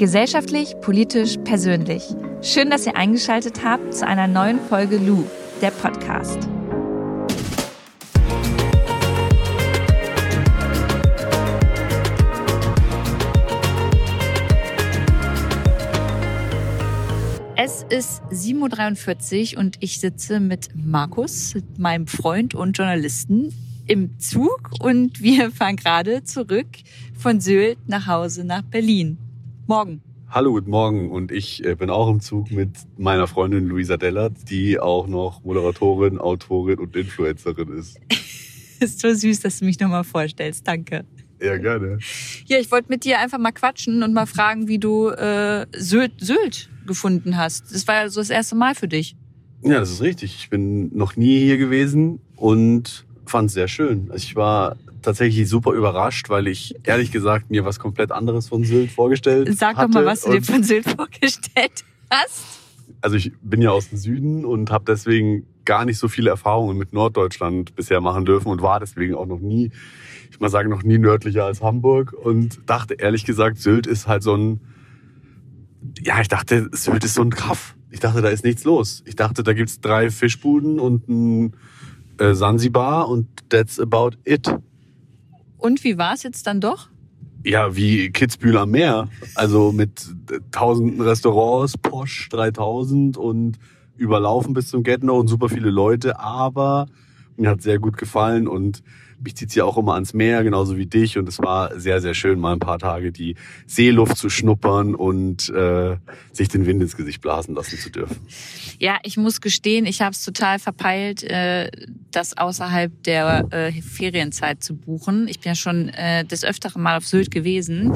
Gesellschaftlich, politisch, persönlich. Schön, dass ihr eingeschaltet habt zu einer neuen Folge Lou, der Podcast. Es ist 7.43 Uhr und ich sitze mit Markus, meinem Freund und Journalisten, im Zug und wir fahren gerade zurück von Sylt nach Hause nach Berlin. Morgen. Hallo, guten Morgen. Und ich äh, bin auch im Zug mit meiner Freundin Luisa Dellert, die auch noch Moderatorin, Autorin und Influencerin ist. ist so süß, dass du mich nochmal vorstellst. Danke. Ja, gerne. Ja, ich wollte mit dir einfach mal quatschen und mal fragen, wie du äh, Sylt, Sylt gefunden hast. Das war ja so das erste Mal für dich. Ja, das ist richtig. Ich bin noch nie hier gewesen und fand es sehr schön. Ich war tatsächlich super überrascht, weil ich ehrlich gesagt mir was komplett anderes von Sylt vorgestellt habe. Sag hatte. doch mal, was du dir von Sylt vorgestellt hast. Also ich bin ja aus dem Süden und habe deswegen gar nicht so viele Erfahrungen mit Norddeutschland bisher machen dürfen und war deswegen auch noch nie, ich mal sagen, noch nie nördlicher als Hamburg und dachte ehrlich gesagt, Sylt ist halt so ein, ja, ich dachte, Sylt ist so ein Kaff. Ich dachte, da ist nichts los. Ich dachte, da gibt's drei Fischbuden und ein äh, Sansibar und that's about it. Und wie war es jetzt dann doch? Ja, wie Kitzbühel am Meer. Also mit tausenden Restaurants, Posch 3000 und überlaufen bis zum Get und super viele Leute. Aber mir hat sehr gut gefallen und mich zieht's ja auch immer ans Meer, genauso wie dich. Und es war sehr, sehr schön, mal ein paar Tage die Seeluft zu schnuppern und äh, sich den Wind ins Gesicht blasen lassen zu dürfen. Ja, ich muss gestehen, ich habe es total verpeilt, äh, das außerhalb der äh, Ferienzeit zu buchen. Ich bin ja schon äh, des Öfteren mal auf Sylt gewesen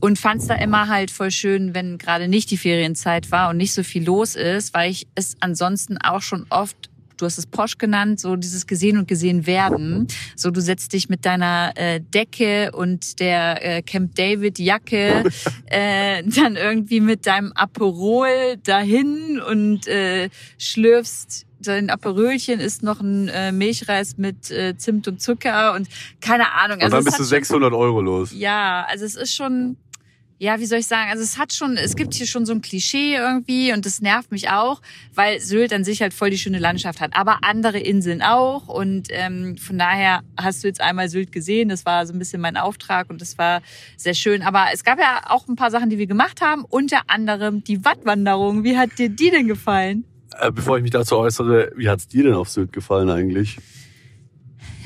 und fand es da immer halt voll schön, wenn gerade nicht die Ferienzeit war und nicht so viel los ist, weil ich es ansonsten auch schon oft du hast es Posch genannt, so dieses gesehen und gesehen werden. So du setzt dich mit deiner äh, Decke und der äh, Camp David Jacke äh, dann irgendwie mit deinem Aperol dahin und äh, schlürfst dein Aperölchen ist noch ein äh, Milchreis mit äh, Zimt und Zucker und keine Ahnung. Also und dann bist du 600 Euro los. Ja, also es ist schon ja, wie soll ich sagen? Also es hat schon, es gibt hier schon so ein Klischee irgendwie und das nervt mich auch, weil Sylt an sich halt voll die schöne Landschaft hat, aber andere Inseln auch und ähm, von daher hast du jetzt einmal Sylt gesehen. Das war so ein bisschen mein Auftrag und das war sehr schön. Aber es gab ja auch ein paar Sachen, die wir gemacht haben, unter anderem die Wattwanderung. Wie hat dir die denn gefallen? Äh, bevor ich mich dazu äußere, wie hat's dir denn auf Sylt gefallen eigentlich?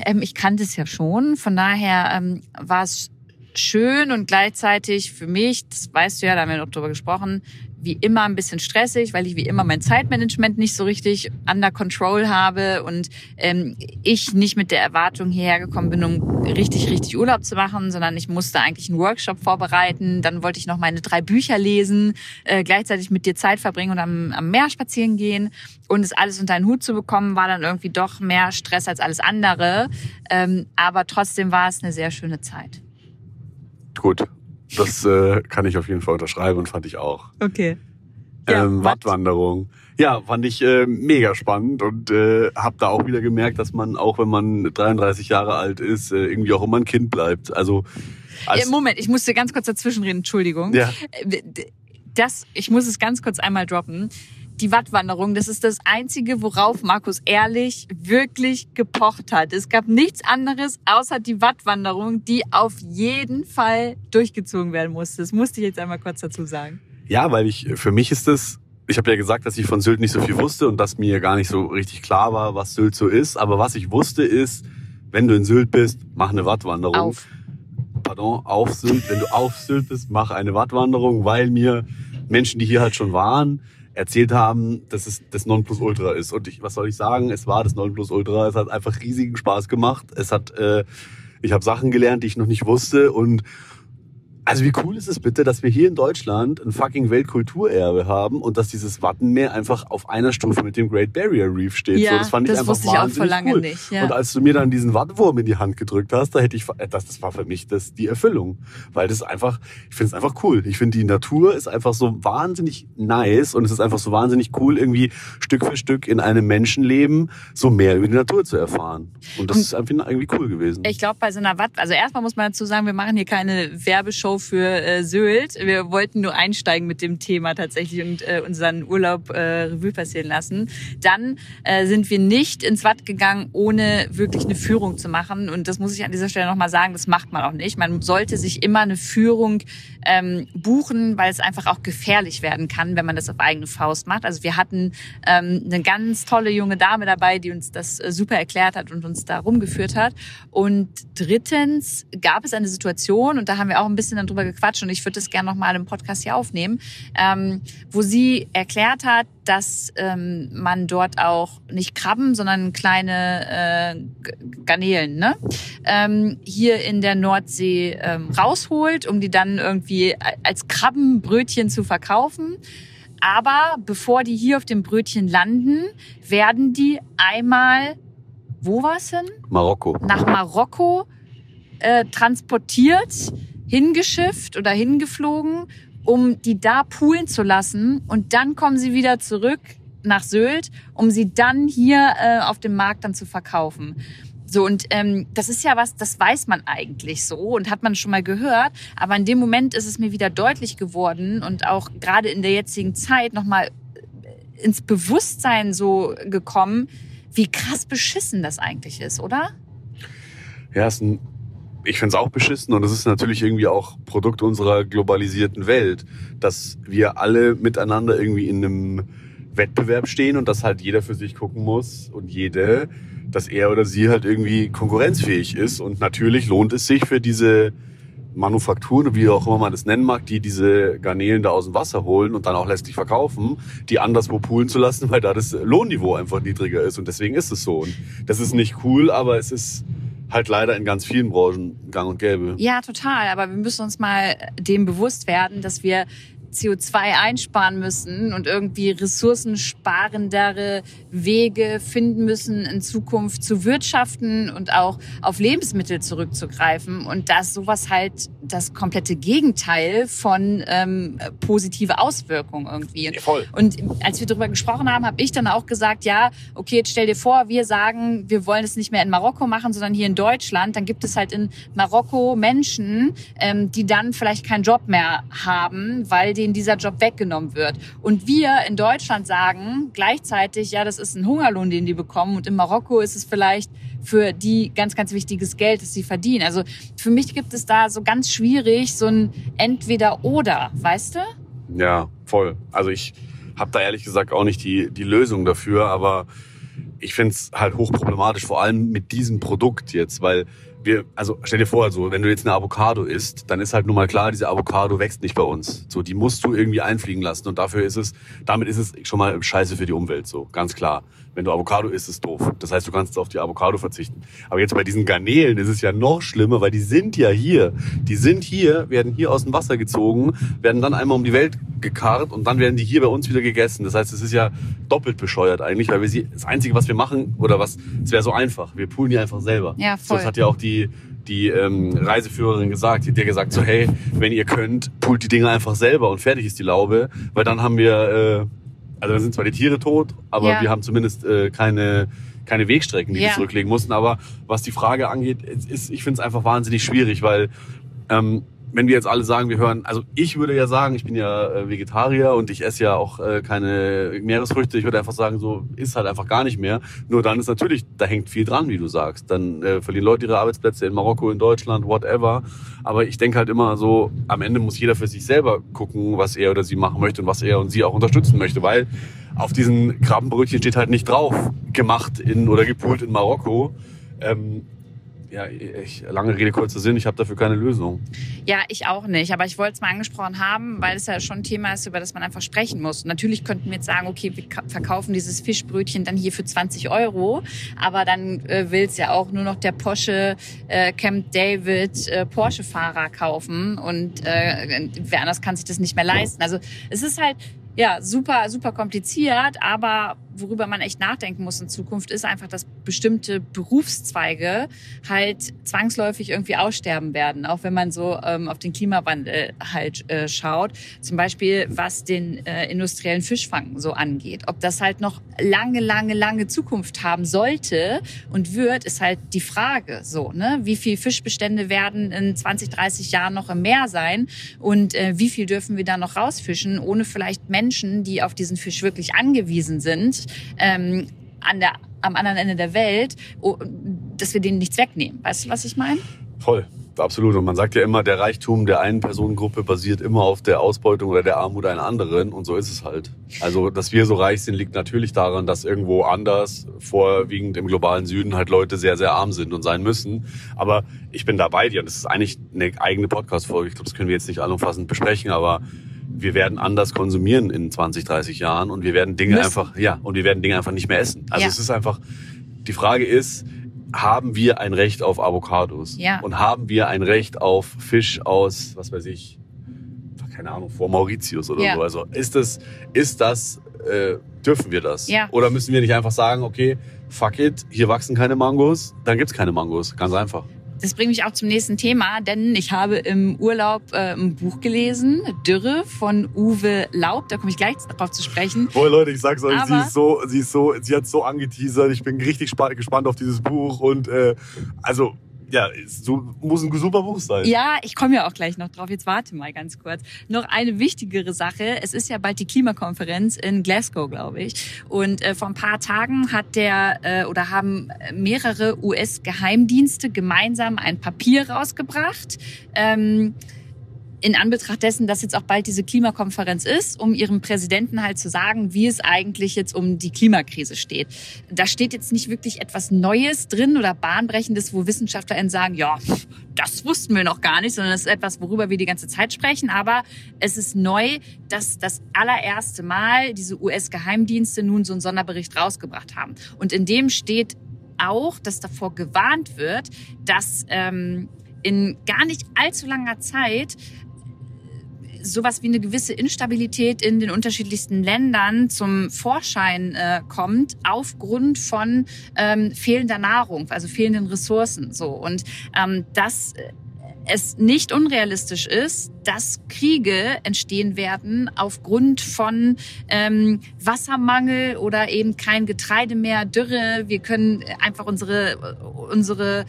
Ähm, ich kannte es ja schon, von daher ähm, war es schön und gleichzeitig für mich, das weißt du ja, da haben wir noch drüber gesprochen, wie immer ein bisschen stressig, weil ich wie immer mein Zeitmanagement nicht so richtig under control habe und ähm, ich nicht mit der Erwartung hierher gekommen bin, um richtig, richtig Urlaub zu machen, sondern ich musste eigentlich einen Workshop vorbereiten. Dann wollte ich noch meine drei Bücher lesen, äh, gleichzeitig mit dir Zeit verbringen und am, am Meer spazieren gehen. Und es alles unter einen Hut zu bekommen, war dann irgendwie doch mehr Stress als alles andere. Ähm, aber trotzdem war es eine sehr schöne Zeit. Gut, das äh, kann ich auf jeden Fall unterschreiben und fand ich auch. Okay. Ja, ähm, Wattwanderung. Ja, fand ich äh, mega spannend und äh, habe da auch wieder gemerkt, dass man auch, wenn man 33 Jahre alt ist, äh, irgendwie auch immer ein Kind bleibt. Also als Moment, ich musste ganz kurz dazwischen reden. Entschuldigung. Ja. Äh, das, ich muss es ganz kurz einmal droppen die Wattwanderung, das ist das Einzige, worauf Markus Ehrlich wirklich gepocht hat. Es gab nichts anderes außer die Wattwanderung, die auf jeden Fall durchgezogen werden musste. Das musste ich jetzt einmal kurz dazu sagen. Ja, weil ich, für mich ist das, ich habe ja gesagt, dass ich von Sylt nicht so viel wusste und dass mir gar nicht so richtig klar war, was Sylt so ist. Aber was ich wusste ist, wenn du in Sylt bist, mach eine Wattwanderung. Auf. Pardon, auf Sylt. Wenn du auf Sylt bist, mach eine Wattwanderung, weil mir Menschen, die hier halt schon waren, erzählt haben, dass es das Nonplusultra ist. Und ich, was soll ich sagen? Es war das Nonplusultra. Es hat einfach riesigen Spaß gemacht. Es hat, äh, ich habe Sachen gelernt, die ich noch nicht wusste und also wie cool ist es bitte, dass wir hier in Deutschland ein fucking Weltkulturerbe haben und dass dieses Wattenmeer einfach auf einer Stufe mit dem Great Barrier Reef steht. Ja, so, das fand das ich einfach wusste ich auch vor lange cool. nicht. Ja. Und als du mir dann diesen Wattwurm in die Hand gedrückt hast, da hätte ich, das, das war für mich das die Erfüllung, weil das einfach, ich finde es einfach cool. Ich finde die Natur ist einfach so wahnsinnig nice und es ist einfach so wahnsinnig cool, irgendwie Stück für Stück in einem Menschenleben so mehr über die Natur zu erfahren. Und das und ist einfach irgendwie cool gewesen. Ich glaube bei so einer Watt, also erstmal muss man dazu sagen, wir machen hier keine Werbeshow Intro für äh, Sylt. Wir wollten nur einsteigen mit dem Thema tatsächlich und äh, unseren Urlaub äh, Revue passieren lassen. Dann äh, sind wir nicht ins Watt gegangen, ohne wirklich eine Führung zu machen. Und das muss ich an dieser Stelle nochmal sagen, das macht man auch nicht. Man sollte sich immer eine Führung ähm, buchen, weil es einfach auch gefährlich werden kann, wenn man das auf eigene Faust macht. Also wir hatten ähm, eine ganz tolle junge Dame dabei, die uns das äh, super erklärt hat und uns da rumgeführt hat. Und drittens gab es eine Situation, und da haben wir auch ein bisschen drüber gequatscht, und ich würde das gerne nochmal im Podcast hier aufnehmen, ähm, wo sie erklärt hat, dass ähm, man dort auch nicht Krabben, sondern kleine äh, Garnelen ne? ähm, hier in der Nordsee ähm, rausholt, um die dann irgendwie als Krabbenbrötchen zu verkaufen. Aber bevor die hier auf dem Brötchen landen, werden die einmal, wo war's hin? Marokko. Nach Marokko äh, transportiert, hingeschifft oder hingeflogen, um die da poolen zu lassen. Und dann kommen sie wieder zurück nach Sylt, um sie dann hier äh, auf dem Markt dann zu verkaufen. So, und ähm, das ist ja was, das weiß man eigentlich so und hat man schon mal gehört. Aber in dem Moment ist es mir wieder deutlich geworden und auch gerade in der jetzigen Zeit nochmal äh, ins Bewusstsein so gekommen, wie krass beschissen das eigentlich ist, oder? Ja, ist ein, ich finde es auch beschissen und es ist natürlich irgendwie auch Produkt unserer globalisierten Welt, dass wir alle miteinander irgendwie in einem Wettbewerb stehen und dass halt jeder für sich gucken muss und jede dass er oder sie halt irgendwie konkurrenzfähig ist. Und natürlich lohnt es sich für diese Manufakturen, wie auch immer man das nennen mag, die diese Garnelen da aus dem Wasser holen und dann auch letztlich verkaufen, die anderswo poolen zu lassen, weil da das Lohnniveau einfach niedriger ist. Und deswegen ist es so. Und das ist nicht cool, aber es ist halt leider in ganz vielen Branchen gang und gäbe. Ja, total. Aber wir müssen uns mal dem bewusst werden, dass wir CO2 einsparen müssen und irgendwie ressourcensparendere Wege finden müssen, in Zukunft zu wirtschaften und auch auf Lebensmittel zurückzugreifen. Und dass sowas halt das komplette Gegenteil von ähm, positive Auswirkungen irgendwie. Voll. Und als wir darüber gesprochen haben, habe ich dann auch gesagt, ja, okay, jetzt stell dir vor, wir sagen, wir wollen es nicht mehr in Marokko machen, sondern hier in Deutschland. Dann gibt es halt in Marokko Menschen, ähm, die dann vielleicht keinen Job mehr haben, weil denen dieser Job weggenommen wird. Und wir in Deutschland sagen gleichzeitig, ja, das ist ein Hungerlohn, den die bekommen. Und in Marokko ist es vielleicht für die ganz, ganz wichtiges Geld, das sie verdienen. Also für mich gibt es da so ganz schwierig so ein Entweder-Oder, weißt du? Ja, voll. Also ich habe da ehrlich gesagt auch nicht die, die Lösung dafür, aber ich finde es halt hochproblematisch, vor allem mit diesem Produkt jetzt, weil wir, also stell dir vor, also, wenn du jetzt eine Avocado isst, dann ist halt nun mal klar, diese Avocado wächst nicht bei uns. So, die musst du irgendwie einfliegen lassen und dafür ist es, damit ist es schon mal scheiße für die Umwelt, so, ganz klar. Wenn du Avocado isst, ist es doof. Das heißt, du kannst auf die Avocado verzichten. Aber jetzt bei diesen Garnelen ist es ja noch schlimmer, weil die sind ja hier. Die sind hier, werden hier aus dem Wasser gezogen, werden dann einmal um die Welt gekarrt und dann werden die hier bei uns wieder gegessen. Das heißt, es ist ja doppelt bescheuert eigentlich, weil wir sie, das Einzige, was wir machen, oder was, es wäre so einfach. Wir poolen die einfach selber. Ja, voll. So, das hat ja auch die, die ähm, Reiseführerin gesagt, die hat dir gesagt so, hey, wenn ihr könnt, pult die Dinge einfach selber und fertig ist die Laube, weil dann haben wir, äh, also dann sind zwar die Tiere tot, aber Ja. wir haben zumindest äh, keine keine Wegstrecken, die Ja. wir zurücklegen mussten. Aber was die Frage angeht, ist, ich finde es einfach wahnsinnig schwierig, weil ähm, wenn wir jetzt alle sagen, wir hören, also ich würde ja sagen, ich bin ja äh, Vegetarier und ich esse ja auch äh, keine Meeresfrüchte. Ich würde einfach sagen, so ist halt einfach gar nicht mehr. Nur dann ist natürlich, da hängt viel dran, wie du sagst. Dann äh, verlieren Leute ihre Arbeitsplätze in Marokko, in Deutschland, whatever. Aber ich denke halt immer so, am Ende muss jeder für sich selber gucken, was er oder sie machen möchte und was er und sie auch unterstützen möchte, weil auf diesen Krabbenbrötchen steht halt nicht drauf, gemacht in oder gepult in Marokko. Ähm, ja, ich, lange Rede, kurzer Sinn, ich habe dafür keine Lösung. Ja, ich auch nicht. Aber ich wollte es mal angesprochen haben, weil es ja schon ein Thema ist, über das man einfach sprechen muss. Natürlich könnten wir jetzt sagen, okay, wir ka- verkaufen dieses Fischbrötchen dann hier für 20 Euro. Aber dann äh, will es ja auch nur noch der Porsche äh, Camp David äh, Porsche-Fahrer kaufen. Und äh, wer anders kann sich das nicht mehr leisten. Also es ist halt ja, super, super kompliziert, aber worüber man echt nachdenken muss in Zukunft, ist einfach, dass bestimmte Berufszweige halt zwangsläufig irgendwie aussterben werden, auch wenn man so ähm, auf den Klimawandel halt äh, schaut. Zum Beispiel, was den äh, industriellen Fischfang so angeht. Ob das halt noch lange, lange, lange Zukunft haben sollte und wird, ist halt die Frage so, ne? Wie viel Fischbestände werden in 20, 30 Jahren noch im Meer sein und äh, wie viel dürfen wir da noch rausfischen, ohne vielleicht Menschen, die auf diesen Fisch wirklich angewiesen sind, ähm, an der, am anderen Ende der Welt, oh, dass wir denen nichts wegnehmen. Weißt du, was ich meine? Voll. Absolut. Und man sagt ja immer, der Reichtum der einen Personengruppe basiert immer auf der Ausbeutung oder der Armut einer anderen. Und so ist es halt. Also, dass wir so reich sind, liegt natürlich daran, dass irgendwo anders, vorwiegend im globalen Süden, halt Leute sehr, sehr arm sind und sein müssen. Aber ich bin da bei dir. Und das ist eigentlich eine eigene Podcast-Folge. Ich glaube, das können wir jetzt nicht allumfassend besprechen, aber wir werden anders konsumieren in 20, 30 Jahren und wir werden Dinge Müssen. einfach, ja, und wir werden Dinge einfach nicht mehr essen. Also Ja. es ist einfach, die Frage ist, haben wir ein Recht auf Avocados? Ja. Und haben wir ein Recht auf Fisch aus, was weiß ich, keine Ahnung, vor Mauritius oder Ja. so? Also ist das, ist das, äh, dürfen wir das? Ja. Oder müssen wir nicht einfach sagen, okay, fuck it, hier wachsen keine Mangos, dann gibt's keine Mangos. Ganz einfach. Das bringt mich auch zum nächsten Thema, denn ich habe im Urlaub äh, ein Buch gelesen, Dürre von Uwe Laub. Da komme ich gleich drauf zu sprechen. Boah, Leute, ich sag's euch, sie ist so, sie ist so, sie hat so angeteasert. Ich bin richtig spa- gespannt auf dieses Buch und äh, also ja, so, muss ein super Buch sein. Ja, ich komme ja auch gleich noch drauf. Jetzt warte mal ganz kurz. Noch eine wichtigere Sache. Es ist ja bald die Klimakonferenz in Glasgow, glaube ich. Und äh, vor ein paar Tagen hat der äh, oder haben mehrere US-Geheimdienste gemeinsam ein Papier rausgebracht. Ähm, in Anbetracht dessen, dass jetzt auch bald diese Klimakonferenz ist, um ihrem Präsidenten halt zu sagen, wie es eigentlich jetzt um die Klimakrise steht. Da steht jetzt nicht wirklich etwas Neues drin oder Bahnbrechendes, wo WissenschaftlerInnen sagen, ja, das wussten wir noch gar nicht, sondern das ist etwas, worüber wir die ganze Zeit sprechen. Aber es ist neu, dass das allererste Mal diese US-Geheimdienste nun so einen Sonderbericht rausgebracht haben. Und in dem steht auch, dass davor gewarnt wird, dass ähm, in gar nicht allzu langer Zeit sowas wie eine gewisse Instabilität in den unterschiedlichsten Ländern zum Vorschein äh, kommt aufgrund von ähm, fehlender Nahrung, also fehlenden Ressourcen. So und ähm, dass äh, es nicht unrealistisch ist, dass Kriege entstehen werden aufgrund von ähm, Wassermangel oder eben kein Getreide mehr, Dürre. Wir können einfach unsere unsere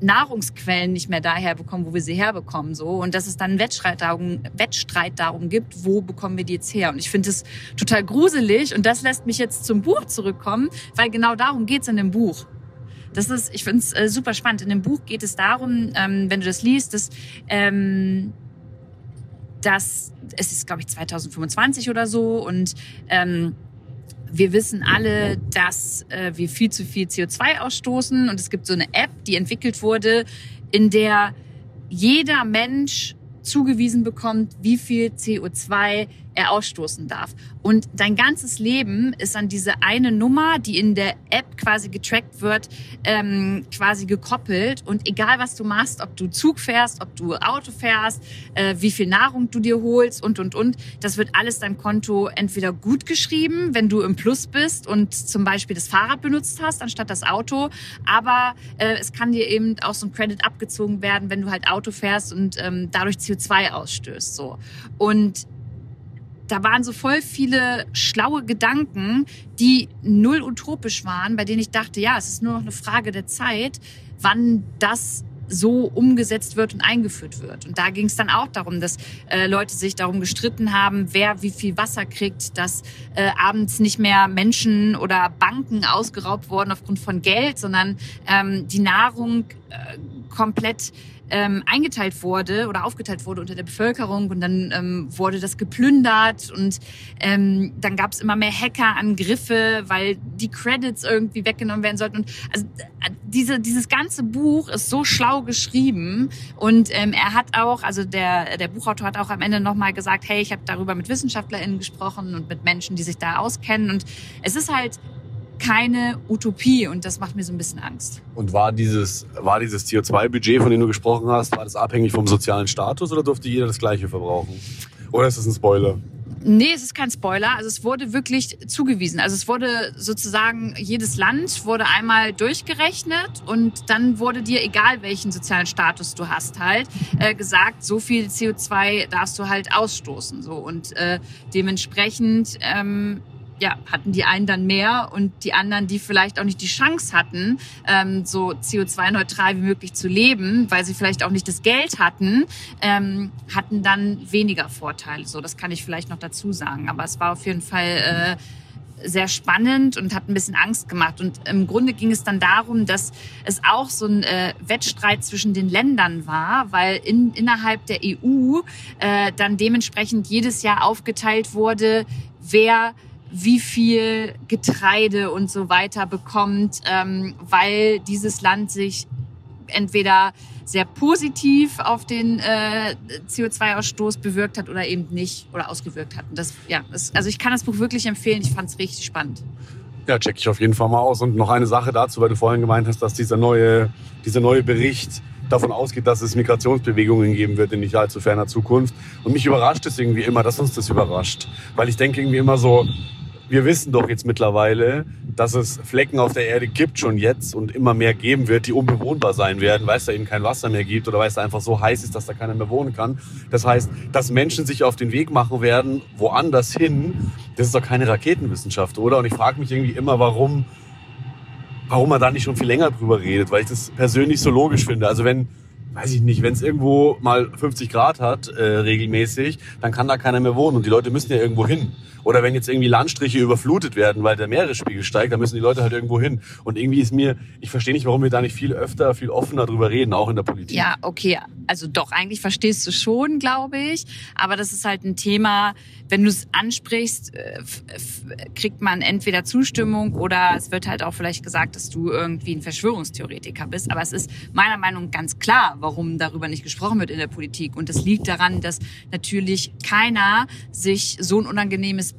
Nahrungsquellen nicht mehr daher bekommen, wo wir sie herbekommen, so und dass es dann einen Wettstreit darum, Wettstreit darum gibt, wo bekommen wir die jetzt her? Und ich finde es total gruselig und das lässt mich jetzt zum Buch zurückkommen, weil genau darum geht's in dem Buch. Das ist, ich finde es äh, super spannend. In dem Buch geht es darum, ähm, wenn du das liest, dass ähm, dass es ist, glaube ich, 2025 oder so und ähm, wir wissen alle, dass äh, wir viel zu viel CO2 ausstoßen und es gibt so eine App, die entwickelt wurde, in der jeder Mensch zugewiesen bekommt, wie viel CO2 er ausstoßen darf. Und dein ganzes Leben ist an diese eine Nummer, die in der App quasi getrackt wird, ähm, quasi gekoppelt. Und egal was du machst, ob du Zug fährst, ob du Auto fährst, äh, wie viel Nahrung du dir holst und, und, und, das wird alles deinem Konto entweder gut geschrieben, wenn du im Plus bist und zum Beispiel das Fahrrad benutzt hast, anstatt das Auto. Aber äh, es kann dir eben auch so ein Credit abgezogen werden, wenn du halt Auto fährst und ähm, dadurch CO2 ausstößt. So. Und da waren so voll viele schlaue Gedanken, die null utopisch waren, bei denen ich dachte, ja, es ist nur noch eine Frage der Zeit, wann das so umgesetzt wird und eingeführt wird. Und da ging es dann auch darum, dass äh, Leute sich darum gestritten haben, wer wie viel Wasser kriegt, dass äh, abends nicht mehr Menschen oder Banken ausgeraubt wurden aufgrund von Geld, sondern ähm, die Nahrung äh, komplett ähm, eingeteilt wurde oder aufgeteilt wurde unter der Bevölkerung und dann ähm, wurde das geplündert und ähm, dann gab es immer mehr Hackerangriffe, weil die Credits irgendwie weggenommen werden sollten. Und also äh, diese, dieses ganze Buch ist so schlau geschrieben und ähm, er hat auch, also der, der Buchautor hat auch am Ende nochmal gesagt, hey, ich habe darüber mit WissenschaftlerInnen gesprochen und mit Menschen, die sich da auskennen und es ist halt keine Utopie und das macht mir so ein bisschen Angst. Und war dieses, war dieses CO2-Budget, von dem du gesprochen hast, war das abhängig vom sozialen Status oder durfte jeder das gleiche verbrauchen? Oder ist das ein Spoiler? Nee, es ist kein Spoiler. Also es wurde wirklich zugewiesen. Also es wurde sozusagen, jedes Land wurde einmal durchgerechnet und dann wurde dir, egal welchen sozialen Status du hast, halt äh, gesagt, so viel CO2 darfst du halt ausstoßen. So Und äh, dementsprechend ähm, ja, hatten die einen dann mehr und die anderen, die vielleicht auch nicht die Chance hatten, ähm, so CO2-neutral wie möglich zu leben, weil sie vielleicht auch nicht das Geld hatten, ähm, hatten dann weniger Vorteile. So, das kann ich vielleicht noch dazu sagen. Aber es war auf jeden Fall äh, sehr spannend und hat ein bisschen Angst gemacht. Und im Grunde ging es dann darum, dass es auch so ein äh, Wettstreit zwischen den Ländern war, weil in, innerhalb der EU äh, dann dementsprechend jedes Jahr aufgeteilt wurde, wer wie viel Getreide und so weiter bekommt, ähm, weil dieses Land sich entweder sehr positiv auf den äh, CO2-Ausstoß bewirkt hat oder eben nicht oder ausgewirkt hat. Und das, ja, das, also ich kann das Buch wirklich empfehlen. Ich fand es richtig spannend. Ja, check ich auf jeden Fall mal aus. Und noch eine Sache dazu, weil du vorhin gemeint hast, dass dieser neue, dieser neue Bericht davon ausgeht, dass es Migrationsbewegungen geben wird in nicht allzu ferner Zukunft. Und mich überrascht es irgendwie immer, dass uns das überrascht. Weil ich denke irgendwie immer so, wir wissen doch jetzt mittlerweile, dass es Flecken auf der Erde gibt schon jetzt und immer mehr geben wird, die unbewohnbar sein werden, weil es da eben kein Wasser mehr gibt oder weil es da einfach so heiß ist, dass da keiner mehr wohnen kann. Das heißt, dass Menschen sich auf den Weg machen werden, woanders hin, das ist doch keine Raketenwissenschaft, oder? Und ich frage mich irgendwie immer, warum, warum man da nicht schon viel länger drüber redet, weil ich das persönlich so logisch finde. Also wenn weiß ich nicht, wenn es irgendwo mal 50 Grad hat äh, regelmäßig, dann kann da keiner mehr wohnen und die Leute müssen ja irgendwo hin. Oder wenn jetzt irgendwie Landstriche überflutet werden, weil der Meeresspiegel steigt, dann müssen die Leute halt irgendwo hin. Und irgendwie ist mir, ich verstehe nicht, warum wir da nicht viel öfter, viel offener drüber reden, auch in der Politik. Ja, okay. Also doch, eigentlich verstehst du schon, glaube ich. Aber das ist halt ein Thema, wenn du es ansprichst, äh, kriegt man entweder Zustimmung oder es wird halt auch vielleicht gesagt, dass du irgendwie ein Verschwörungstheoretiker bist. Aber es ist meiner Meinung nach ganz klar, warum darüber nicht gesprochen wird in der Politik. Und es liegt daran, dass natürlich keiner sich so ein unangenehmes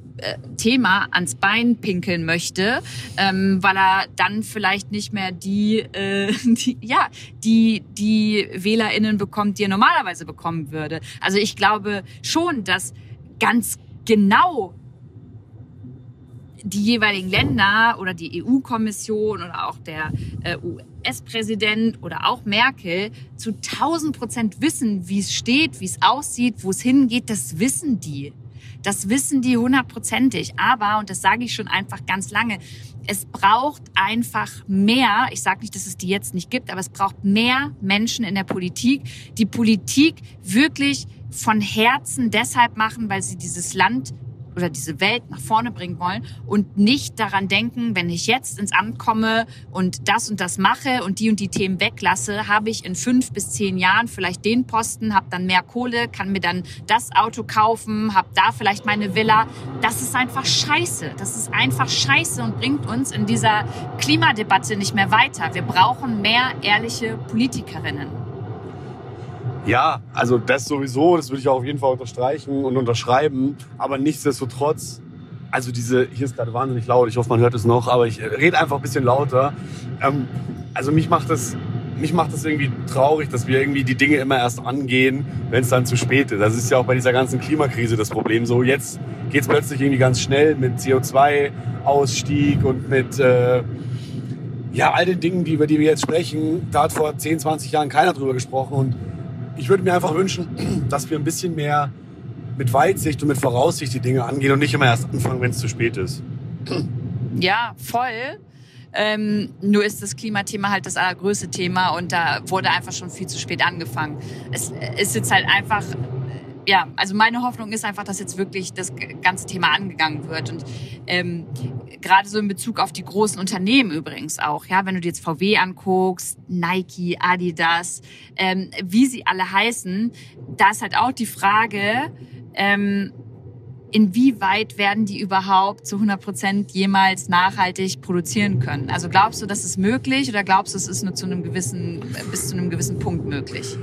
Thema ans Bein pinkeln möchte, ähm, weil er dann vielleicht nicht mehr die, äh, die, ja, die, die WählerInnen bekommt, die er normalerweise bekommen würde. Also ich glaube schon, dass ganz genau die jeweiligen Länder oder die EU-Kommission oder auch der äh, US-Präsident oder auch Merkel zu 1000 Prozent wissen, wie es steht, wie es aussieht, wo es hingeht. Das wissen die. Das wissen die hundertprozentig. Aber, und das sage ich schon einfach ganz lange, es braucht einfach mehr, ich sage nicht, dass es die jetzt nicht gibt, aber es braucht mehr Menschen in der Politik, die Politik wirklich von Herzen deshalb machen, weil sie dieses Land oder diese Welt nach vorne bringen wollen und nicht daran denken, wenn ich jetzt ins Amt komme und das und das mache und die und die Themen weglasse, habe ich in fünf bis zehn Jahren vielleicht den Posten, habe dann mehr Kohle, kann mir dann das Auto kaufen, habe da vielleicht meine Villa. Das ist einfach scheiße. Das ist einfach scheiße und bringt uns in dieser Klimadebatte nicht mehr weiter. Wir brauchen mehr ehrliche Politikerinnen. Ja, also das sowieso, das würde ich auch auf jeden Fall unterstreichen und unterschreiben. Aber nichtsdestotrotz, also diese, hier ist gerade wahnsinnig laut, ich hoffe, man hört es noch, aber ich rede einfach ein bisschen lauter. Ähm, also mich macht das, mich macht das irgendwie traurig, dass wir irgendwie die Dinge immer erst angehen, wenn es dann zu spät ist. Das ist ja auch bei dieser ganzen Klimakrise das Problem. So jetzt geht es plötzlich irgendwie ganz schnell mit CO2-Ausstieg und mit äh, ja, all den Dingen, über die wir jetzt sprechen. Da hat vor 10, 20 Jahren keiner drüber gesprochen und ich würde mir einfach wünschen, dass wir ein bisschen mehr mit Weitsicht und mit Voraussicht die Dinge angehen und nicht immer erst anfangen, wenn es zu spät ist. Ja, voll. Ähm, nur ist das Klimathema halt das allergrößte Thema und da wurde einfach schon viel zu spät angefangen. Es ist jetzt halt einfach ja, also meine Hoffnung ist einfach, dass jetzt wirklich das ganze Thema angegangen wird. Und ähm, gerade so in Bezug auf die großen Unternehmen übrigens auch, ja, wenn du dir jetzt VW anguckst, Nike, Adidas, ähm, wie sie alle heißen, da ist halt auch die Frage, ähm, inwieweit werden die überhaupt zu 100 Prozent jemals nachhaltig produzieren können? Also glaubst du, das ist möglich oder glaubst du, es ist nur zu einem gewissen, bis zu einem gewissen Punkt möglich?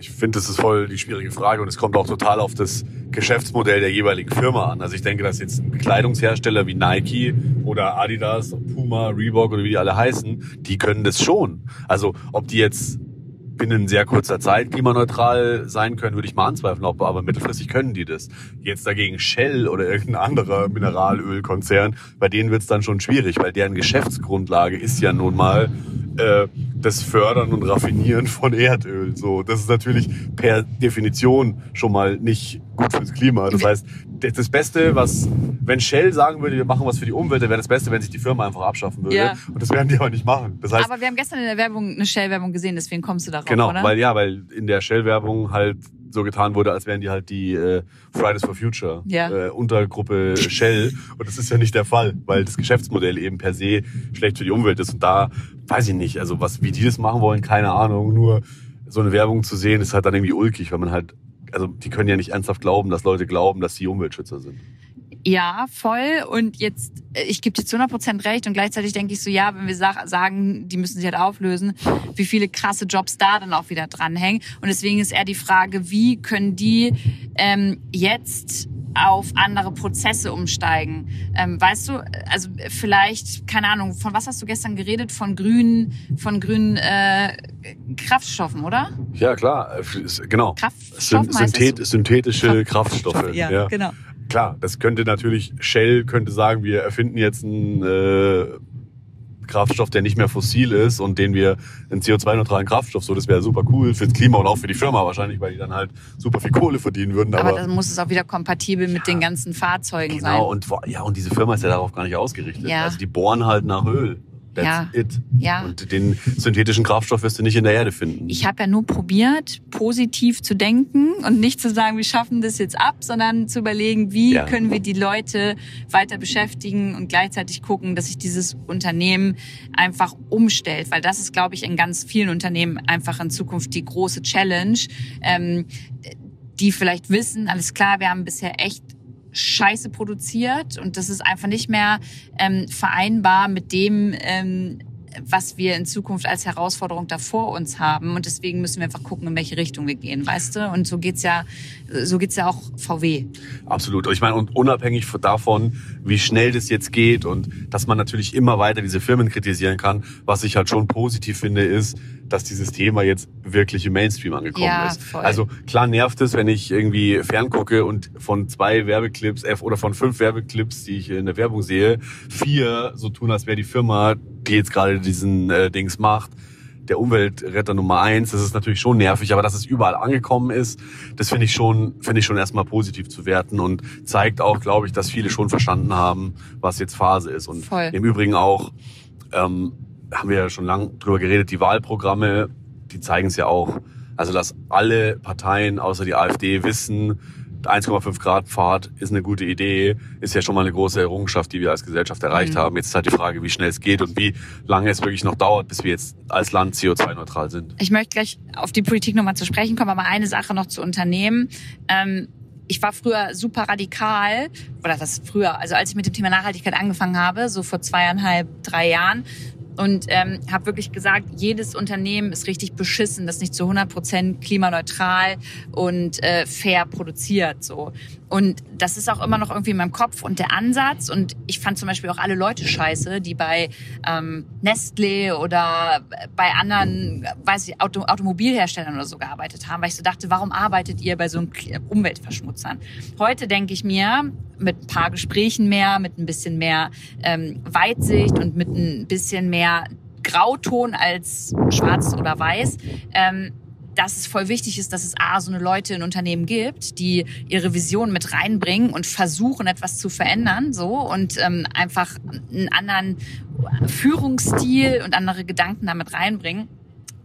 Ich finde, das ist voll die schwierige Frage und es kommt auch total auf das Geschäftsmodell der jeweiligen Firma an. Also ich denke, dass jetzt ein Bekleidungshersteller wie Nike oder Adidas, Puma, Reebok oder wie die alle heißen, die können das schon. Also ob die jetzt binnen sehr kurzer Zeit klimaneutral sein können, würde ich mal anzweifeln, ob, aber mittelfristig können die das. Jetzt dagegen Shell oder irgendein anderer Mineralölkonzern, bei denen wird es dann schon schwierig, weil deren Geschäftsgrundlage ist ja nun mal äh, das Fördern und Raffinieren von Erdöl. So, das ist natürlich per Definition schon mal nicht gut fürs Klima. Das heißt, das Beste, was, wenn Shell sagen würde, wir machen was für die Umwelt, dann wäre das Beste, wenn sich die Firma einfach abschaffen würde. Ja. Und das werden die aber nicht machen. Das heißt, Aber wir haben gestern in der Werbung eine Shell-Werbung gesehen, deswegen kommst du darauf, genau, oder? weil ja, weil in der Shell-Werbung halt so getan wurde, als wären die halt die äh, Fridays for Future Ja. äh, Untergruppe Shell. Und das ist ja nicht der Fall, weil das Geschäftsmodell eben per se schlecht für die Umwelt ist. Und da weiß ich nicht, also was, wie die das machen wollen, keine Ahnung. Nur so eine Werbung zu sehen, ist halt dann irgendwie ulkig, weil man halt, also die können ja nicht ernsthaft glauben, dass Leute glauben, dass sie Umweltschützer sind. Ja, voll. Und jetzt, äh, ich gebe dir zu 100 Prozent recht. Und gleichzeitig denke ich so, ja, wenn wir sag, sagen, die müssen sich halt auflösen, wie viele krasse Jobs da dann auch wieder dranhängen. Und deswegen ist eher die Frage, wie können die ähm, jetzt auf andere Prozesse umsteigen. Ähm, weißt du, also vielleicht, keine Ahnung, von was hast du gestern geredet? Von grünen, von grünen äh, Kraftstoffen, oder? Ja, klar, genau. Kraftstoffen synthet synthetische Kraftstoffe. Ja, genau. Klar, das könnte natürlich, Shell könnte sagen, wir erfinden jetzt einen äh, Kraftstoff, der nicht mehr fossil ist und den wir einen CO2-neutralen Kraftstoff, so das wäre super cool fürs Klima und auch für die Firma wahrscheinlich, weil die dann halt super viel Kohle verdienen würden. Aber, Aber, dann muss es auch wieder kompatibel mit den ganzen Fahrzeugen sein. genau, und ja, und diese Firma ist ja darauf gar nicht ausgerichtet. Ja. Also die bohren halt nach Öl. That's Ja. it. Ja. Und den synthetischen Kraftstoff wirst du nicht in der Erde finden. Ich habe ja nur probiert, positiv zu denken und nicht zu sagen, wir schaffen das jetzt ab, sondern zu überlegen, wie Ja. können wir die Leute weiter beschäftigen und gleichzeitig gucken, dass sich dieses Unternehmen einfach umstellt. Weil das ist, glaube ich, in ganz vielen Unternehmen einfach in Zukunft die große Challenge, ähm, die vielleicht wissen, alles klar, wir haben bisher echt Scheiße produziert und das ist einfach nicht mehr ähm, vereinbar mit dem, ähm, was wir in Zukunft als Herausforderung da vor uns haben. Und deswegen müssen wir einfach gucken, in welche Richtung wir gehen, weißt du? Und so geht's ja, so geht's ja auch VW. Absolut. Ich meine, und unabhängig von- davon, wie schnell das jetzt geht und dass man natürlich immer weiter diese Firmen kritisieren kann, was ich halt schon positiv finde, ist, dass dieses Thema jetzt wirklich im Mainstream angekommen Ja, ist. voll. Also klar nervt es, wenn ich irgendwie ferngucke und von zwei Werbeclips äh, oder von fünf Werbeclips, die ich in der Werbung sehe, vier so tun, als wäre die Firma, die jetzt gerade diesen äh, Dings macht, der Umweltretter Nummer eins. Das ist natürlich schon nervig, aber dass es überall angekommen ist, das finde ich schon, finde ich schon erstmal positiv zu werten und zeigt auch, glaube ich, dass viele schon verstanden haben, was jetzt Phase ist. Und Voll. im Übrigen auch, ähm, haben wir ja schon lang drüber geredet, die Wahlprogramme, die zeigen es ja auch. Also, dass alle Parteien außer die AfD wissen, 1,5 Grad Pfad ist eine gute Idee, ist ja schon mal eine große Errungenschaft, die wir als Gesellschaft erreicht Mhm. haben. Jetzt ist halt die Frage, wie schnell es geht und wie lange es wirklich noch dauert, bis wir jetzt als Land CO2-neutral sind. Ich möchte gleich auf die Politik nochmal zu sprechen kommen, aber eine Sache noch zu Unternehmen. Ähm, ich war früher super radikal, oder das früher, also als ich mit dem Thema Nachhaltigkeit angefangen habe, so vor zweieinhalb, drei Jahren, und ähm, habe wirklich gesagt, jedes Unternehmen ist richtig beschissen, das nicht zu 100 Prozent klimaneutral und äh, fair produziert. So. Und das ist auch immer noch irgendwie in meinem Kopf und der Ansatz. Und ich fand zum Beispiel auch alle Leute scheiße, die bei ähm, Nestlé oder bei anderen, weiß ich, Auto, Automobilherstellern oder so gearbeitet haben, weil ich so dachte, warum arbeitet ihr bei so einem Umweltverschmutzern? Heute denke ich mir, mit ein paar Gesprächen mehr, mit ein bisschen mehr ähm, Weitsicht und mit ein bisschen mehr Grauton als schwarz oder weiß, ähm, dass es voll wichtig ist, dass es A, so eine Leute in Unternehmen gibt, die ihre Vision mit reinbringen und versuchen, etwas zu verändern, so und ähm, einfach einen anderen Führungsstil und andere Gedanken damit reinbringen.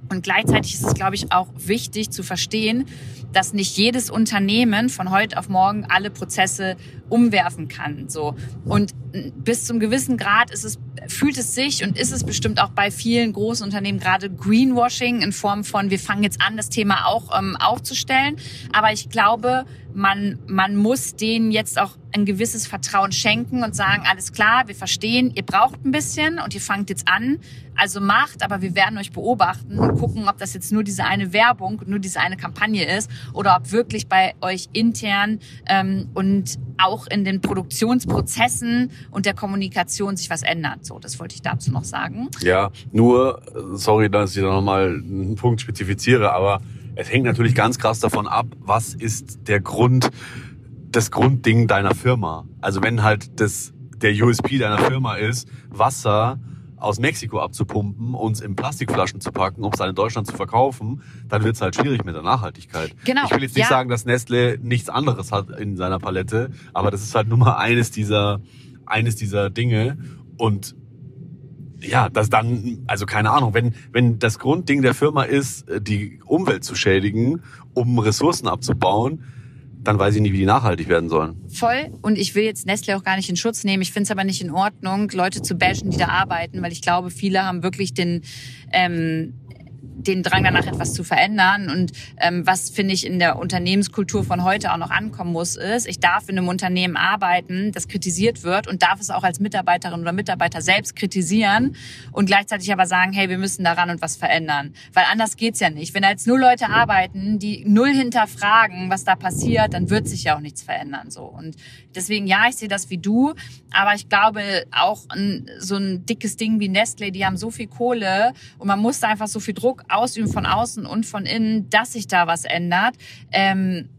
Und gleichzeitig ist es, glaube ich, auch wichtig zu verstehen, dass nicht jedes Unternehmen von heute auf morgen alle Prozesse umwerfen kann. So. Und bis zum gewissen Grad ist es, fühlt es sich und ist es bestimmt auch bei vielen großen Unternehmen gerade Greenwashing in Form von, wir fangen jetzt an, das Thema auch ähm, aufzustellen. Aber ich glaube, man, man muss denen jetzt auch ein gewisses Vertrauen schenken und sagen, alles klar, wir verstehen, ihr braucht ein bisschen und ihr fangt jetzt an, also macht, aber wir werden euch beobachten und gucken, ob das jetzt nur diese eine Werbung, nur diese eine Kampagne ist oder ob wirklich bei euch intern ähm, und auch in den Produktionsprozessen und der Kommunikation sich was ändert. So, das wollte ich dazu noch sagen. Ja, nur, sorry, dass ich da nochmal einen Punkt spezifiziere, aber es hängt natürlich ganz krass davon ab, was ist der Grund, das Grundding deiner Firma. Also wenn halt das, der USP deiner Firma ist, Wasser aus Mexiko abzupumpen, uns in Plastikflaschen zu packen, um es dann in Deutschland zu verkaufen, dann wird es halt schwierig mit der Nachhaltigkeit. Genau. Ich will jetzt nicht ja. sagen, dass Nestle nichts anderes hat in seiner Palette, aber das ist halt nur mal eines dieser, eines dieser Dinge. Und ja, das dann, also keine Ahnung, wenn, wenn das Grundding der Firma ist, die Umwelt zu schädigen, um Ressourcen abzubauen, dann weiß ich nicht, wie die nachhaltig werden sollen. Voll. Und ich will jetzt Nestle auch gar nicht in Schutz nehmen. Ich finde es aber nicht in Ordnung, Leute zu bashen, die da arbeiten, weil ich glaube, viele haben wirklich den ähm, den Drang danach etwas zu verändern. Und ähm, was finde ich in der Unternehmenskultur von heute auch noch ankommen muss, ist, ich darf in einem Unternehmen arbeiten, das kritisiert wird und darf es auch als Mitarbeiterin oder Mitarbeiter selbst kritisieren und gleichzeitig aber sagen, hey, wir müssen daran und was verändern. Weil anders geht's ja nicht. Wenn da jetzt nur Leute arbeiten, die null hinterfragen, was da passiert, dann wird sich ja auch nichts verändern. So. Und deswegen, ja, ich sehe das wie du, aber ich glaube auch ein, so ein dickes Ding wie Nestle, die haben so viel Kohle und man muss da einfach so viel Druck ausüben von außen und von innen, dass sich da was ändert. Ähm,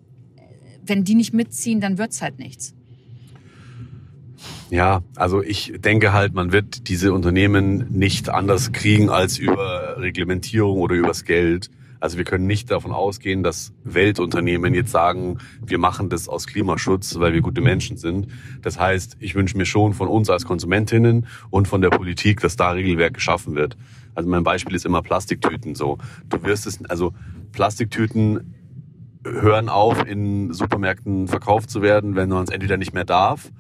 wenn die nicht mitziehen, dann wird's halt nichts. Ja, also ich denke halt, man wird diese Unternehmen nicht anders kriegen als über Reglementierung oder übers Geld. Also wir können nicht davon ausgehen, dass Weltunternehmen jetzt sagen, wir machen das aus Klimaschutz, weil wir gute Menschen sind. Das heißt, ich wünsche mir schon von uns als Konsumentinnen und von der Politik, dass da Regelwerk geschaffen wird. Also mein Beispiel ist immer Plastiktüten so. Du wirst es, also Plastiktüten hören auf, in Supermärkten verkauft zu werden, wenn man es entweder nicht mehr darf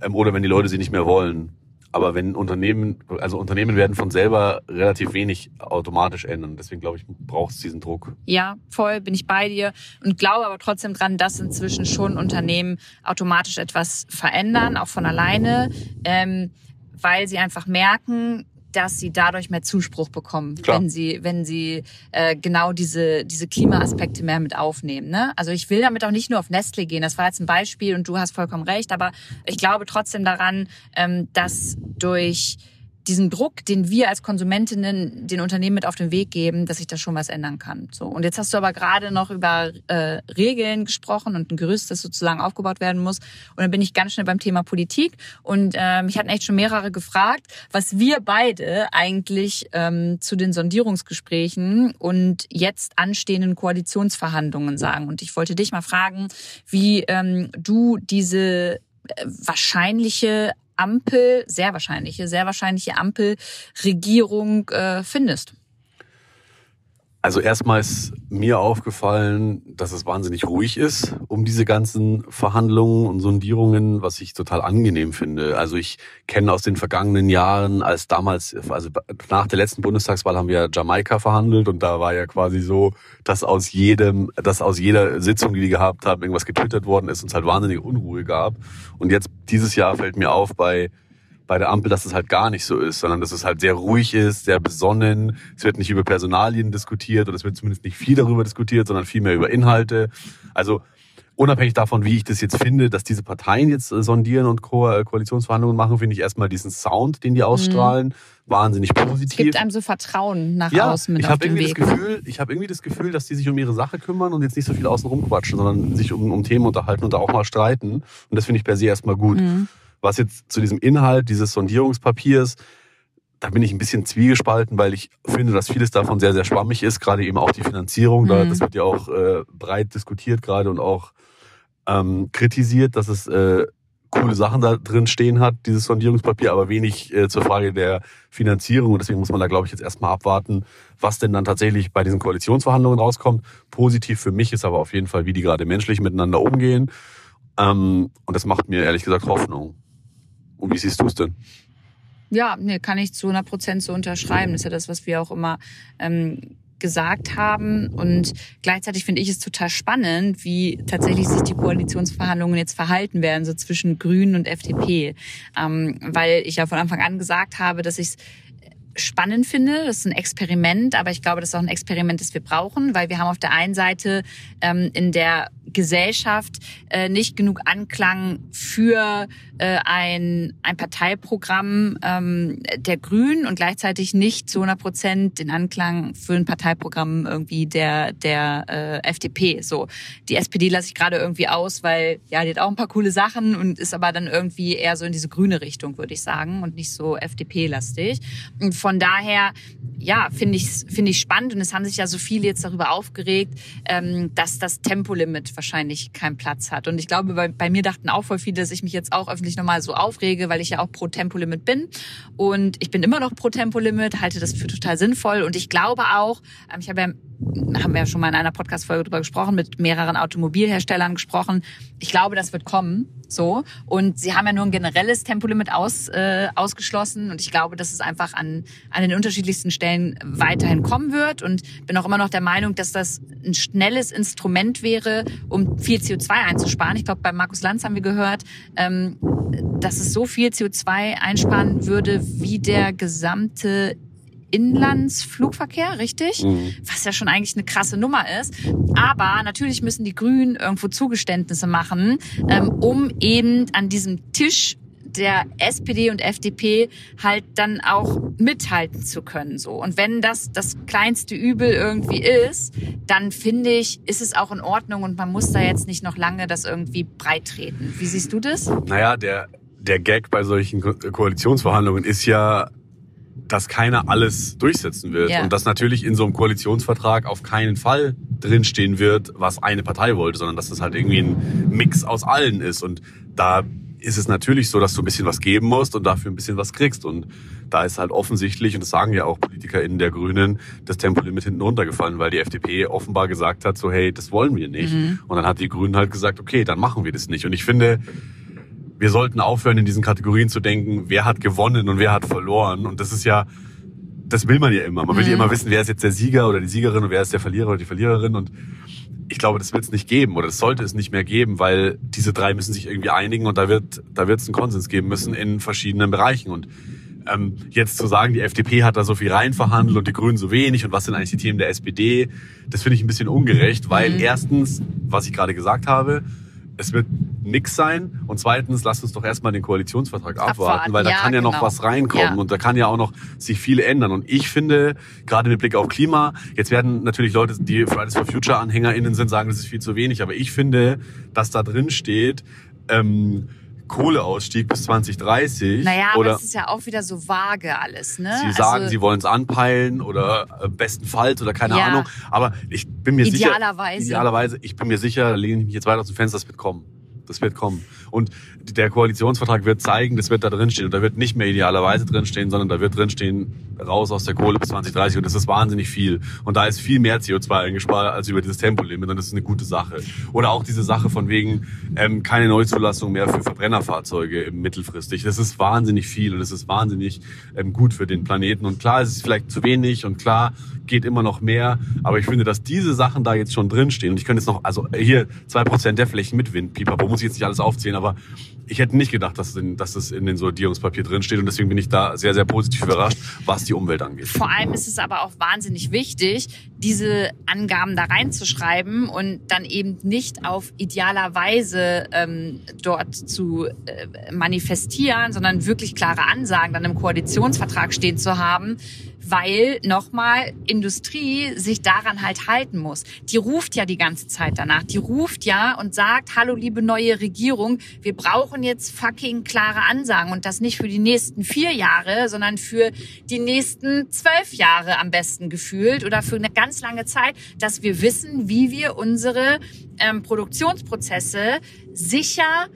ähm, oder wenn die Leute sie nicht mehr wollen. Aber wenn Unternehmen, also Unternehmen werden von selber relativ wenig automatisch ändern. Deswegen glaube ich, braucht es diesen Druck. Ja, voll bin ich bei dir und glaube aber trotzdem dran, dass inzwischen schon Unternehmen automatisch etwas verändern, auch von alleine, ähm, weil sie einfach merken, dass sie dadurch mehr Zuspruch bekommen, Klar. wenn sie, wenn sie äh, genau diese, diese Klimaaspekte mehr mit aufnehmen. Ne? Also ich will damit auch nicht nur auf Nestle gehen, das war jetzt ein Beispiel und du hast vollkommen recht, aber ich glaube trotzdem daran, ähm, dass durch diesen Druck, den wir als Konsumentinnen den Unternehmen mit auf den Weg geben, dass sich da schon was ändern kann. So und jetzt hast du aber gerade noch über äh, Regeln gesprochen und ein Gerüst, das sozusagen aufgebaut werden muss. Und dann bin ich ganz schnell beim Thema Politik und äh, mich hatten echt schon mehrere gefragt, was wir beide eigentlich ähm, zu den Sondierungsgesprächen und jetzt anstehenden Koalitionsverhandlungen sagen. Und ich wollte dich mal fragen, wie ähm, du diese äh, wahrscheinliche Ampel, sehr wahrscheinliche, sehr wahrscheinliche Ampelregierung äh, findest? Also erstmal ist mir aufgefallen, dass es wahnsinnig ruhig ist um diese ganzen Verhandlungen und Sondierungen, was ich total angenehm finde. Also ich kenne aus den vergangenen Jahren, als damals, also nach der letzten Bundestagswahl haben wir Jamaika verhandelt und da war ja quasi so, dass aus jedem, dass aus jeder Sitzung, die die gehabt haben, irgendwas getwittert worden ist und es halt wahnsinnige Unruhe gab. Und jetzt dieses Jahr fällt mir auf bei bei der Ampel, dass es halt gar nicht so ist, sondern dass es halt sehr ruhig ist, sehr besonnen. Es wird nicht über Personalien diskutiert oder es wird zumindest nicht viel darüber diskutiert, sondern viel mehr über Inhalte. Also unabhängig davon, wie ich das jetzt finde, dass diese Parteien jetzt äh, sondieren und Ko äh, Koalitionsverhandlungen machen, finde ich erstmal diesen Sound, den die ausstrahlen, mhm. wahnsinnig positiv. Es gibt einem so Vertrauen nach ja, außen mit ich habe dem irgendwie Weg. das Gefühl, ich habe irgendwie das Gefühl, dass die sich um ihre Sache kümmern und jetzt nicht so viel außen rum quatschen, sondern sich um, um Themen unterhalten und da auch mal streiten. Und das finde ich per se erstmal gut. Mhm. Was jetzt zu diesem Inhalt dieses Sondierungspapiers, da bin ich ein bisschen zwiegespalten, weil ich finde, dass vieles davon sehr, sehr schwammig ist, gerade eben auch die Finanzierung. Da, Mhm. das wird ja auch äh, breit diskutiert gerade und auch ähm, kritisiert, dass es äh, coole Sachen da drin stehen hat, dieses Sondierungspapier, aber wenig äh, zur Frage der Finanzierung. Und deswegen muss man da, glaube ich, jetzt erstmal abwarten, was denn dann tatsächlich bei diesen Koalitionsverhandlungen rauskommt. Positiv für mich ist aber auf jeden Fall, wie die gerade menschlich miteinander umgehen. Ähm, und das macht mir ehrlich gesagt Hoffnung. Und wie siehst du es denn? Ja, nee, kann ich zu 100 Prozent so unterschreiben. Das ist ja das, was wir auch immer ähm, gesagt haben. Und gleichzeitig finde ich es total spannend, wie tatsächlich sich die Koalitionsverhandlungen jetzt verhalten werden, so zwischen Grünen und FDP. Ähm, weil ich ja von Anfang an gesagt habe, dass ich spannend finde. Das ist ein Experiment, aber ich glaube, das ist auch ein Experiment, das wir brauchen, weil wir haben auf der einen Seite ähm, in der Gesellschaft äh, nicht genug Anklang für äh, ein, ein Parteiprogramm ähm, der Grünen und gleichzeitig nicht zu 100 Prozent den Anklang für ein Parteiprogramm irgendwie der, der äh, FDP. So, die SPD lasse ich gerade irgendwie aus, weil ja, die hat auch ein paar coole Sachen und ist aber dann irgendwie eher so in diese grüne Richtung, würde ich sagen, und nicht so FDP-lastig. Von daher, ja, finde ich finde ich spannend und es haben sich ja so viele jetzt darüber aufgeregt, ähm, dass das Tempolimit wahrscheinlich keinen Platz hat. Und ich glaube, bei, bei mir dachten auch voll viele, dass ich mich jetzt auch öffentlich nochmal so aufrege, weil ich ja auch pro Tempolimit bin. Und ich bin immer noch pro Tempolimit, halte das für total sinnvoll. Und ich glaube auch, ähm, ich habe ja haben wir ja schon mal in einer Podcast-Folge drüber gesprochen, mit mehreren Automobilherstellern gesprochen. Ich glaube, das wird kommen. So. Und sie haben ja nur ein generelles Tempolimit aus, äh, ausgeschlossen. Und ich glaube, dass es einfach an, an den unterschiedlichsten Stellen weiterhin kommen wird. Und bin auch immer noch der Meinung, dass das ein schnelles Instrument wäre, um viel CO2 einzusparen. Ich glaube, bei Markus Lanz haben wir gehört, ähm, dass es so viel CO2 einsparen würde, wie der gesamte Inlandsflugverkehr, richtig? Mhm. Was ja schon eigentlich eine krasse Nummer ist. Aber natürlich müssen die Grünen irgendwo Zugeständnisse machen, ähm, um eben an diesem Tisch der SPD und FDP halt dann auch mithalten zu können so und wenn das das kleinste Übel irgendwie ist dann finde ich ist es auch in Ordnung und man muss da jetzt nicht noch lange das irgendwie breit treten wie siehst du das naja der der Gag bei solchen Koalitionsverhandlungen ist ja dass keiner alles durchsetzen wird. Ja. Und dass natürlich in so einem Koalitionsvertrag auf keinen Fall drinstehen wird, was eine Partei wollte, sondern dass das halt irgendwie ein Mix aus allen ist. Und da ist es natürlich so, dass du ein bisschen was geben musst und dafür ein bisschen was kriegst. Und da ist halt offensichtlich, und das sagen ja auch PolitikerInnen der Grünen, das Tempolimit hinten runtergefallen, weil die FDP offenbar gesagt hat, so hey, das wollen wir nicht. Mhm. Und dann hat die Grünen halt gesagt, okay, dann machen wir das nicht. Und ich finde, wir sollten aufhören, in diesen Kategorien zu denken, wer hat gewonnen und wer hat verloren. Und das ist ja, das will man ja immer. Man will ja mhm. immer wissen, wer ist jetzt der Sieger oder die Siegerin und wer ist der Verlierer oder die Verliererin. Und ich glaube, das wird es nicht geben oder das sollte es nicht mehr geben, weil diese drei müssen sich irgendwie einigen und da wird da wird es einen Konsens geben müssen in verschiedenen Bereichen. Und ähm, jetzt zu sagen, die FDP hat da so viel reinverhandelt und die Grünen so wenig und was sind eigentlich die Themen der SPD, das finde ich ein bisschen ungerecht, weil mhm. erstens, was ich gerade gesagt habe, es wird nix sein. Und zweitens, lasst uns doch erstmal den Koalitionsvertrag abwarten, abwarten. weil da ja, kann ja genau. noch was reinkommen ja. und da kann ja auch noch sich viel ändern. Und ich finde, gerade mit Blick auf Klima, jetzt werden natürlich Leute, die Fridays for Future AnhängerInnen sind, sagen, das ist viel zu wenig. Aber ich finde, dass da drin steht, ähm, Kohleausstieg bis 2030. Naja, oder aber es ist ja auch wieder so vage alles, ne? Sie sagen, also, sie wollen es anpeilen oder äh, bestenfalls oder keine ja. Ahnung. Aber ich bin mir idealerweise. sicher. Idealerweise. Ich bin mir sicher, da lehne ich mich jetzt weiter aus dem Fenster, das wird kommen. Das wird kommen. Und der Koalitionsvertrag wird zeigen, das wird da drinstehen. Und da wird nicht mehr idealerweise drinstehen, sondern da wird drinstehen, raus aus der Kohle bis 2030. Und das ist wahnsinnig viel. Und da ist viel mehr CO2 eingespart als über dieses Tempolimit. Und das ist eine gute Sache. Oder auch diese Sache von wegen ähm, keine Neuzulassung mehr für Verbrennerfahrzeuge mittelfristig. Das ist wahnsinnig viel und das ist wahnsinnig ähm, gut für den Planeten. Und klar, es ist vielleicht zu wenig und klar geht immer noch mehr. Aber ich finde, dass diese Sachen da jetzt schon drinstehen. Und ich könnte jetzt noch, also hier zwei Prozent der Flächen mit Wind, Pipapo, muss ich jetzt nicht alles aufzählen, aber ich hätte nicht gedacht, dass, in, dass das in den Sortierungspapier drinsteht. Und deswegen bin ich da sehr, sehr positiv überrascht, was die Umwelt angeht. Vor allem ist es aber auch wahnsinnig wichtig, diese Angaben da reinzuschreiben und dann eben nicht auf idealer Weise ähm, dort zu äh, manifestieren, sondern wirklich klare Ansagen dann im Koalitionsvertrag stehen zu haben, weil nochmal Industrie sich daran halt halten muss. Die ruft ja die ganze Zeit danach. Die ruft ja und sagt, hallo liebe neue Regierung, wir brauchen jetzt fucking klare Ansagen und das nicht für die nächsten vier Jahre, sondern für die nächsten zwölf Jahre am besten gefühlt oder für eine ganz lange Zeit, dass wir wissen, wie wir unsere ähm, Produktionsprozesse sicher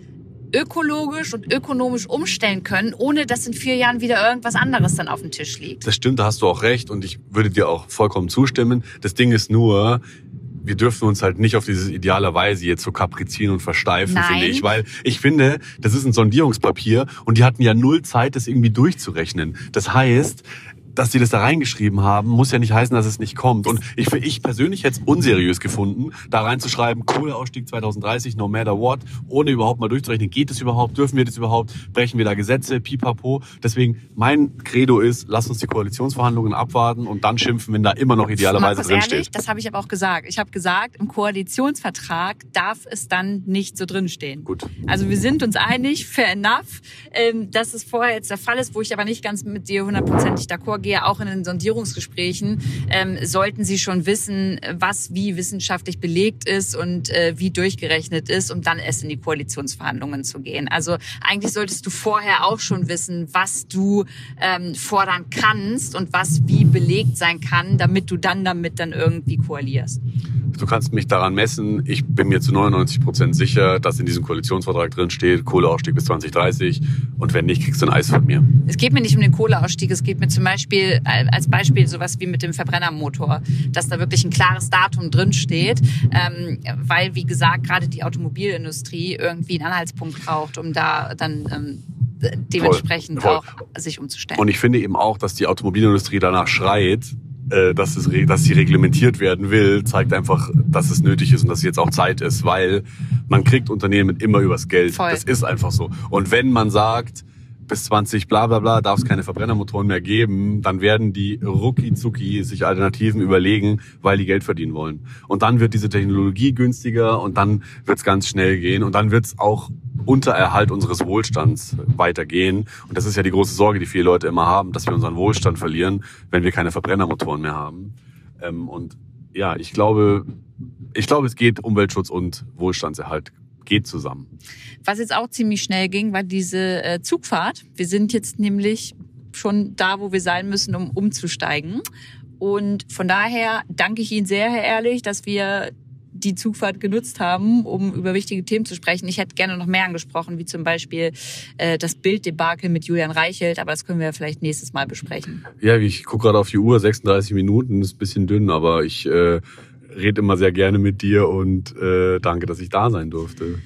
ökologisch und ökonomisch umstellen können, ohne dass in vier Jahren wieder irgendwas anderes dann auf dem Tisch liegt. Das stimmt, da hast du auch recht und ich würde dir auch vollkommen zustimmen. Das Ding ist nur, wir dürfen uns halt nicht auf dieses idealerweise jetzt so kaprizieren und versteifen, Nein. finde ich. Weil ich finde, das ist ein Sondierungspapier und die hatten ja null Zeit, das irgendwie durchzurechnen. Das heißt, dass sie das da reingeschrieben haben, muss ja nicht heißen, dass es nicht kommt. Und ich, für ich persönlich hätte es unseriös gefunden, da reinzuschreiben, Kohleausstieg 2030, no matter what, ohne überhaupt mal durchzurechnen, geht es überhaupt, dürfen wir das überhaupt, brechen wir da Gesetze, pipapo. Deswegen, mein Credo ist, lass uns die Koalitionsverhandlungen abwarten und dann schimpfen, wenn da immer noch idealerweise drinsteht. Ehrlich, das habe ich aber auch gesagt. Ich habe gesagt, im Koalitionsvertrag darf es dann nicht so drinstehen. Gut. Also wir sind uns einig, fair enough, ähm, dass es vorher jetzt der Fall ist, wo ich aber nicht ganz mit dir hundertprozentig d'accord gehe, auch in den Sondierungsgesprächen, ähm, sollten Sie schon wissen, was wie wissenschaftlich belegt ist und äh, wie durchgerechnet ist, um dann erst in die Koalitionsverhandlungen zu gehen. Also eigentlich solltest du vorher auch schon wissen, was du ähm, fordern kannst und was wie belegt sein kann, damit du dann damit dann irgendwie koalierst. Du kannst mich daran messen. Ich bin mir zu 99 Prozent sicher, dass in diesem Koalitionsvertrag drin steht, Kohleausstieg bis 2030. Und wenn nicht, kriegst du ein Eis von mir. Es geht mir nicht um den Kohleausstieg. Es geht mir zum Beispiel, äh, als Beispiel, sowas wie mit dem Verbrennermotor, dass da wirklich ein klares Datum drin steht. Ähm, weil, wie gesagt, gerade die Automobilindustrie irgendwie einen Anhaltspunkt braucht, um da dann ähm, dementsprechend voll, voll. auch sich umzustellen. Und ich finde eben auch, dass die Automobilindustrie danach schreit, äh, dass, es, dass sie reglementiert werden will, zeigt einfach, dass es nötig ist und dass jetzt auch Zeit ist, weil man kriegt Unternehmen immer übers Geld. Voll. Das ist einfach so. Und wenn man sagt, bis 20 bla bla bla darf es keine Verbrennermotoren mehr geben, dann werden die rucki zucki sich Alternativen überlegen, weil die Geld verdienen wollen. Und dann wird diese Technologie günstiger und dann wird es ganz schnell gehen und dann wird es auch unter Erhalt unseres Wohlstands weitergehen. Und das ist ja die große Sorge, die viele Leute immer haben, dass wir unseren Wohlstand verlieren, wenn wir keine Verbrennermotoren mehr haben. Ähm, und ja, ich glaube, ich glaube, es geht Umweltschutz und Wohlstandserhalt geht zusammen. Was jetzt auch ziemlich schnell ging, war diese äh, Zugfahrt. Wir sind jetzt nämlich schon da, wo wir sein müssen, um umzusteigen. Und von daher danke ich Ihnen sehr, Herr Ehrlich, dass wir die Zugfahrt genutzt haben, um über wichtige Themen zu sprechen. Ich hätte gerne noch mehr angesprochen, wie zum Beispiel äh, das Bilddebakel mit Julian Reichelt, aber das können wir vielleicht nächstes Mal besprechen. Ja, ich gucke gerade auf die Uhr, 36 Minuten, ist ein bisschen dünn, aber ich äh, rede immer sehr gerne mit dir und äh, danke, dass ich da sein durfte.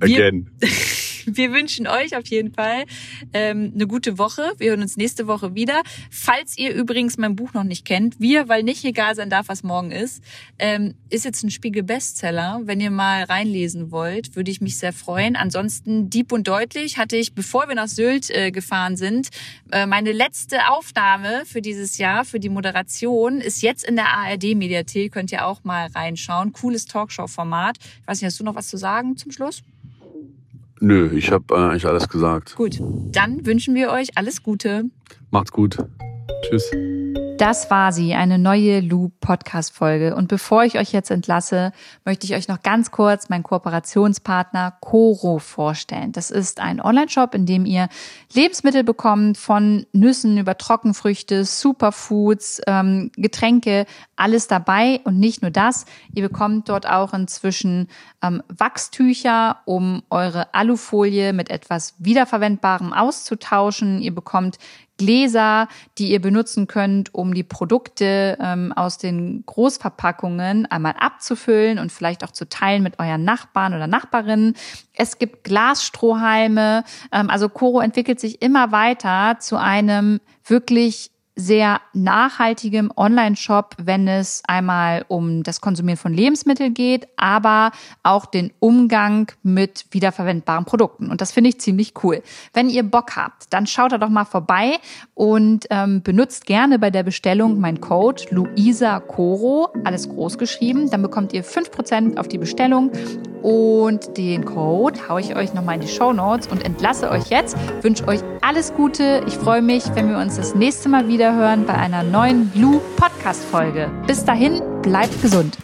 Again. Wir wir wünschen euch auf jeden Fall ähm, eine gute Woche. Wir hören uns nächste Woche wieder. Falls ihr übrigens mein Buch noch nicht kennt, wir, weil nicht egal sein darf, was morgen ist, ähm, ist jetzt ein Spiegel-Bestseller. Wenn ihr mal reinlesen wollt, würde ich mich sehr freuen. Ansonsten Dieb und Deutlich hatte ich, bevor wir nach Sylt äh, gefahren sind, äh, meine letzte Aufnahme für dieses Jahr, für die Moderation, ist jetzt in der ARD-Mediathek. Könnt ihr auch mal reinschauen. Cooles Talkshow-Format. Ich weiß nicht, hast du noch was zu sagen zum Schluss? Nö, ich habe äh, eigentlich alles gesagt. Gut, dann wünschen wir euch alles Gute. Macht's gut. Tschüss. Das war sie, eine neue Loop Podcast Folge. Und bevor ich euch jetzt entlasse, möchte ich euch noch ganz kurz meinen Kooperationspartner Coro vorstellen. Das ist ein Online-Shop, in dem ihr Lebensmittel bekommt, von Nüssen über Trockenfrüchte, Superfoods, ähm, Getränke, alles dabei. Und nicht nur das, ihr bekommt dort auch inzwischen ähm, Wachstücher, um eure Alufolie mit etwas Wiederverwendbarem auszutauschen. Ihr bekommt Gläser, die ihr benutzen könnt, um die Produkte ähm, aus den Großverpackungen einmal abzufüllen und vielleicht auch zu teilen mit euren Nachbarn oder Nachbarinnen. Es gibt Glasstrohhalme. Ähm, also Coro entwickelt sich immer weiter zu einem wirklich sehr nachhaltigem Online-Shop, wenn es einmal um das Konsumieren von Lebensmitteln geht, aber auch den Umgang mit wiederverwendbaren Produkten. Und das finde ich ziemlich cool. Wenn ihr Bock habt, dann schaut da doch mal vorbei und ähm, benutzt gerne bei der Bestellung mein Code Luisa Coro, alles groß geschrieben. Dann bekommt ihr fünf Prozent auf die Bestellung und den Code haue ich euch nochmal in die Show Notes und entlasse euch jetzt. Wünsche euch alles Gute. Ich freue mich, wenn wir uns das nächste Mal wieder hören bei einer neuen Blue Podcast Folge. Bis dahin, bleibt gesund.